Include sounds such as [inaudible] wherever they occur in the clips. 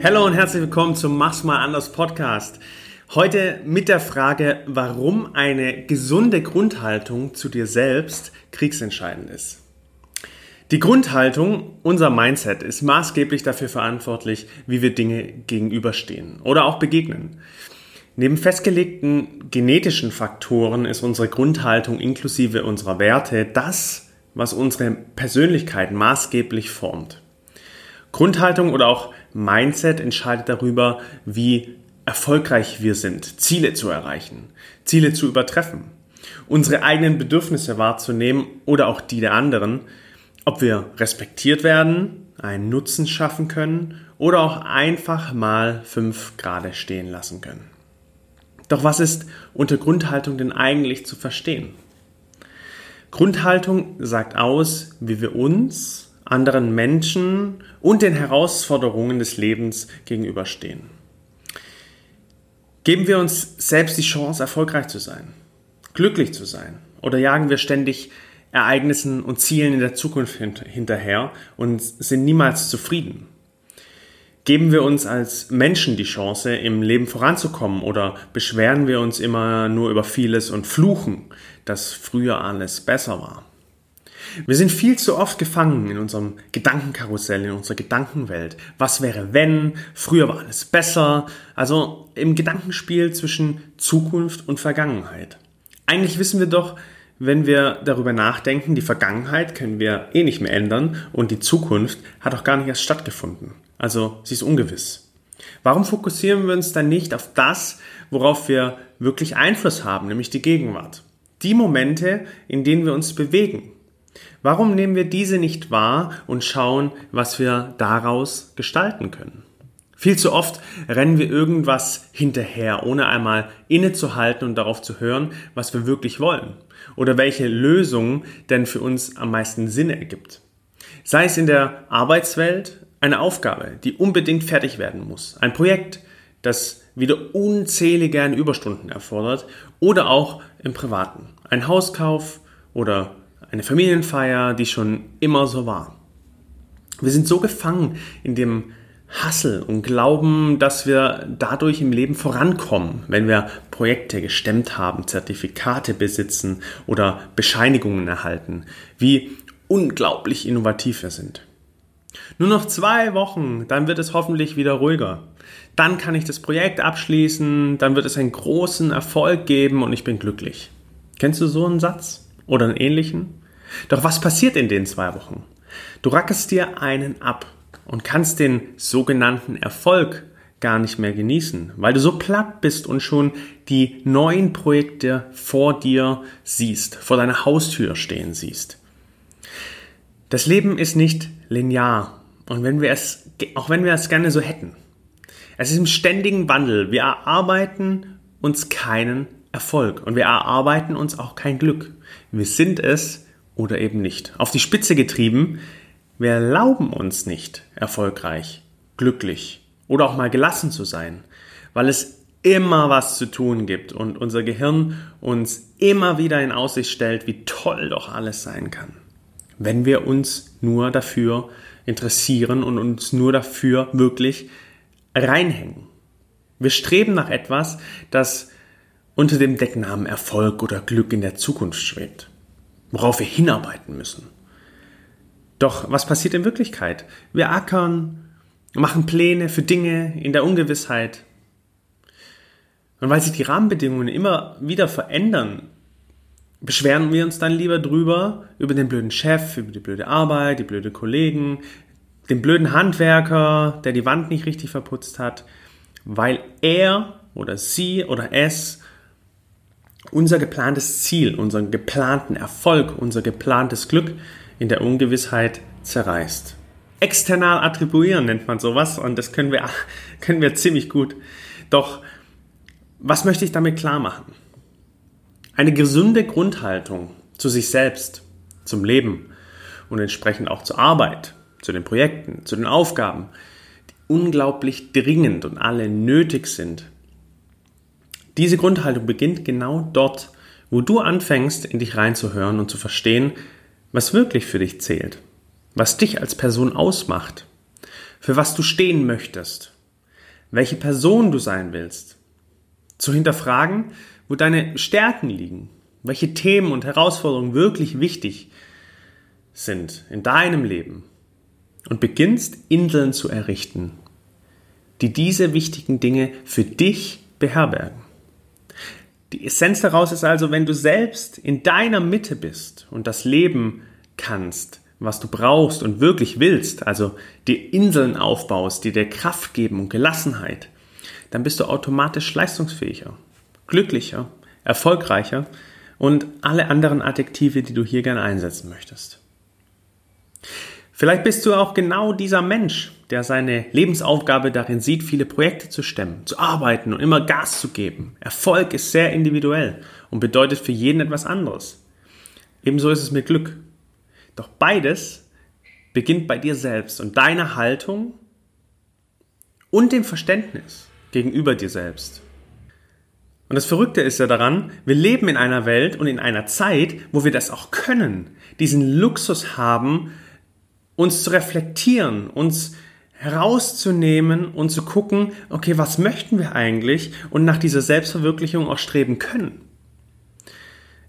Hallo und herzlich willkommen zum Mach's mal anders Podcast. Heute mit der Frage, warum eine gesunde Grundhaltung zu dir selbst kriegsentscheidend ist. Die Grundhaltung, unser Mindset, ist maßgeblich dafür verantwortlich, wie wir Dinge gegenüberstehen oder auch begegnen. Neben festgelegten genetischen Faktoren ist unsere Grundhaltung inklusive unserer Werte das, was unsere Persönlichkeit maßgeblich formt. Grundhaltung oder auch Mindset entscheidet darüber, wie erfolgreich wir sind, Ziele zu erreichen, Ziele zu übertreffen, unsere eigenen Bedürfnisse wahrzunehmen oder auch die der anderen, ob wir respektiert werden, einen Nutzen schaffen können oder auch einfach mal fünf Grade stehen lassen können. Doch was ist unter Grundhaltung denn eigentlich zu verstehen? Grundhaltung sagt aus, wie wir uns, anderen Menschen und den Herausforderungen des Lebens gegenüberstehen. Geben wir uns selbst die Chance, erfolgreich zu sein, glücklich zu sein oder jagen wir ständig Ereignissen und Zielen in der Zukunft hinterher und sind niemals zufrieden? Geben wir uns als Menschen die Chance, im Leben voranzukommen oder beschweren wir uns immer nur über vieles und fluchen, dass früher alles besser war? Wir sind viel zu oft gefangen in unserem Gedankenkarussell, in unserer Gedankenwelt. Was wäre wenn? Früher war alles besser. Also im Gedankenspiel zwischen Zukunft und Vergangenheit. Eigentlich wissen wir doch, wenn wir darüber nachdenken, die Vergangenheit können wir eh nicht mehr ändern und die Zukunft hat auch gar nicht erst stattgefunden. Also sie ist ungewiss. Warum fokussieren wir uns dann nicht auf das, worauf wir wirklich Einfluss haben, nämlich die Gegenwart? Die Momente, in denen wir uns bewegen. Warum nehmen wir diese nicht wahr und schauen, was wir daraus gestalten können? Viel zu oft rennen wir irgendwas hinterher, ohne einmal innezuhalten und darauf zu hören, was wir wirklich wollen oder welche Lösung denn für uns am meisten Sinn ergibt. Sei es in der Arbeitswelt, eine Aufgabe, die unbedingt fertig werden muss. Ein Projekt, das wieder unzählige Überstunden erfordert. Oder auch im Privaten. Ein Hauskauf oder eine Familienfeier, die schon immer so war. Wir sind so gefangen in dem Hassel und glauben, dass wir dadurch im Leben vorankommen, wenn wir Projekte gestemmt haben, Zertifikate besitzen oder Bescheinigungen erhalten, wie unglaublich innovativ wir sind. Nur noch zwei Wochen, dann wird es hoffentlich wieder ruhiger. Dann kann ich das Projekt abschließen, dann wird es einen großen Erfolg geben und ich bin glücklich. Kennst du so einen Satz oder einen ähnlichen? Doch was passiert in den zwei Wochen? Du rackerst dir einen ab und kannst den sogenannten Erfolg gar nicht mehr genießen, weil du so platt bist und schon die neuen Projekte vor dir siehst, vor deiner Haustür stehen siehst. Das Leben ist nicht linear. Und wenn wir es, auch wenn wir es gerne so hätten. Es ist im ständigen Wandel. Wir erarbeiten uns keinen Erfolg und wir erarbeiten uns auch kein Glück. Wir sind es oder eben nicht. Auf die Spitze getrieben, wir erlauben uns nicht erfolgreich, glücklich oder auch mal gelassen zu sein, weil es immer was zu tun gibt und unser Gehirn uns immer wieder in Aussicht stellt, wie toll doch alles sein kann wenn wir uns nur dafür interessieren und uns nur dafür wirklich reinhängen. Wir streben nach etwas, das unter dem Decknamen Erfolg oder Glück in der Zukunft schwebt, worauf wir hinarbeiten müssen. Doch was passiert in Wirklichkeit? Wir ackern, machen Pläne für Dinge in der Ungewissheit. Und weil sich die Rahmenbedingungen immer wieder verändern, beschweren wir uns dann lieber drüber, über den blöden Chef, über die blöde Arbeit, die blöde Kollegen, den blöden Handwerker, der die Wand nicht richtig verputzt hat, weil er oder sie oder es unser geplantes Ziel, unseren geplanten Erfolg, unser geplantes Glück in der Ungewissheit zerreißt. External attribuieren nennt man sowas und das können wir, [laughs] können wir ziemlich gut. Doch was möchte ich damit klar machen? Eine gesunde Grundhaltung zu sich selbst, zum Leben und entsprechend auch zur Arbeit, zu den Projekten, zu den Aufgaben, die unglaublich dringend und alle nötig sind. Diese Grundhaltung beginnt genau dort, wo du anfängst, in dich reinzuhören und zu verstehen, was wirklich für dich zählt, was dich als Person ausmacht, für was du stehen möchtest, welche Person du sein willst. Zu hinterfragen, wo deine Stärken liegen, welche Themen und Herausforderungen wirklich wichtig sind in deinem Leben. Und beginnst Inseln zu errichten, die diese wichtigen Dinge für dich beherbergen. Die Essenz daraus ist also, wenn du selbst in deiner Mitte bist und das Leben kannst, was du brauchst und wirklich willst, also die Inseln aufbaust, die dir Kraft geben und Gelassenheit, dann bist du automatisch leistungsfähiger, glücklicher, erfolgreicher und alle anderen Adjektive, die du hier gerne einsetzen möchtest. Vielleicht bist du auch genau dieser Mensch, der seine Lebensaufgabe darin sieht, viele Projekte zu stemmen, zu arbeiten und immer Gas zu geben. Erfolg ist sehr individuell und bedeutet für jeden etwas anderes. Ebenso ist es mit Glück. Doch beides beginnt bei dir selbst und deiner Haltung und dem Verständnis gegenüber dir selbst. Und das Verrückte ist ja daran, wir leben in einer Welt und in einer Zeit, wo wir das auch können, diesen Luxus haben, uns zu reflektieren, uns herauszunehmen und zu gucken, okay, was möchten wir eigentlich und nach dieser Selbstverwirklichung auch streben können.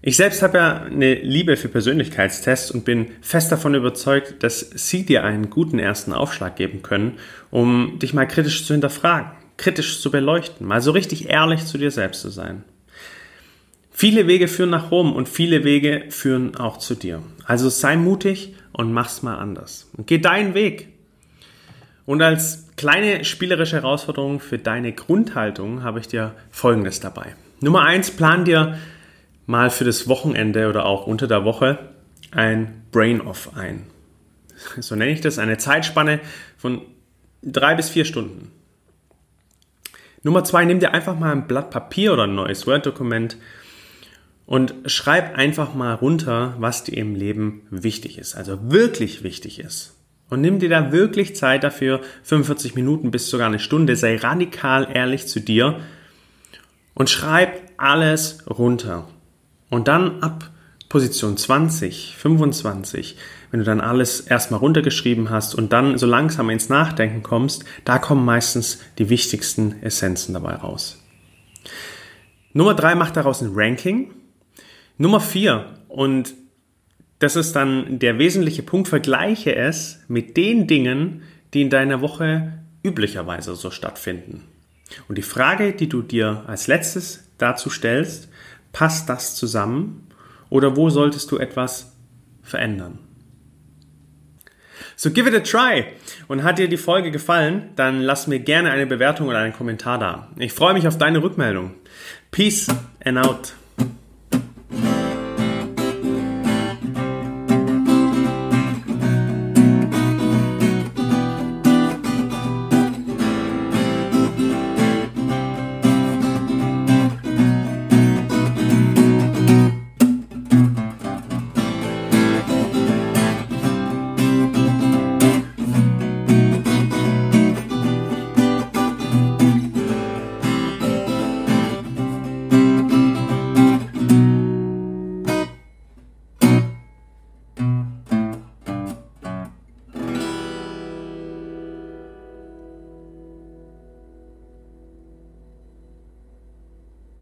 Ich selbst habe ja eine Liebe für Persönlichkeitstests und bin fest davon überzeugt, dass sie dir einen guten ersten Aufschlag geben können, um dich mal kritisch zu hinterfragen, kritisch zu beleuchten, mal so richtig ehrlich zu dir selbst zu sein. Viele Wege führen nach Rom und viele Wege führen auch zu dir. Also sei mutig und mach's mal anders. Und geh deinen Weg. Und als kleine spielerische Herausforderung für deine Grundhaltung habe ich dir Folgendes dabei. Nummer eins, plan dir mal für das Wochenende oder auch unter der Woche ein Brain-Off ein. [laughs] So nenne ich das, eine Zeitspanne von drei bis vier Stunden. Nummer zwei, nimm dir einfach mal ein Blatt Papier oder ein neues Word-Dokument und schreib einfach mal runter, was dir im Leben wichtig ist, also wirklich wichtig ist. Und nimm dir da wirklich Zeit dafür, 45 Minuten bis sogar eine Stunde, sei radikal ehrlich zu dir und schreib alles runter. Und dann ab Position 20, 25, wenn du dann alles erstmal runtergeschrieben hast und dann so langsam ins Nachdenken kommst, da kommen meistens die wichtigsten Essenzen dabei raus. Nummer drei macht daraus ein Ranking Nummer vier, und das ist dann der wesentliche Punkt, vergleiche es mit den Dingen, die in deiner Woche üblicherweise so stattfinden. Und die Frage, die du dir als letztes dazu stellst, passt das zusammen oder wo solltest du etwas verändern? So give it a try. Und hat dir die Folge gefallen, dann lass mir gerne eine Bewertung oder einen Kommentar da. Ich freue mich auf deine Rückmeldung. Peace and out.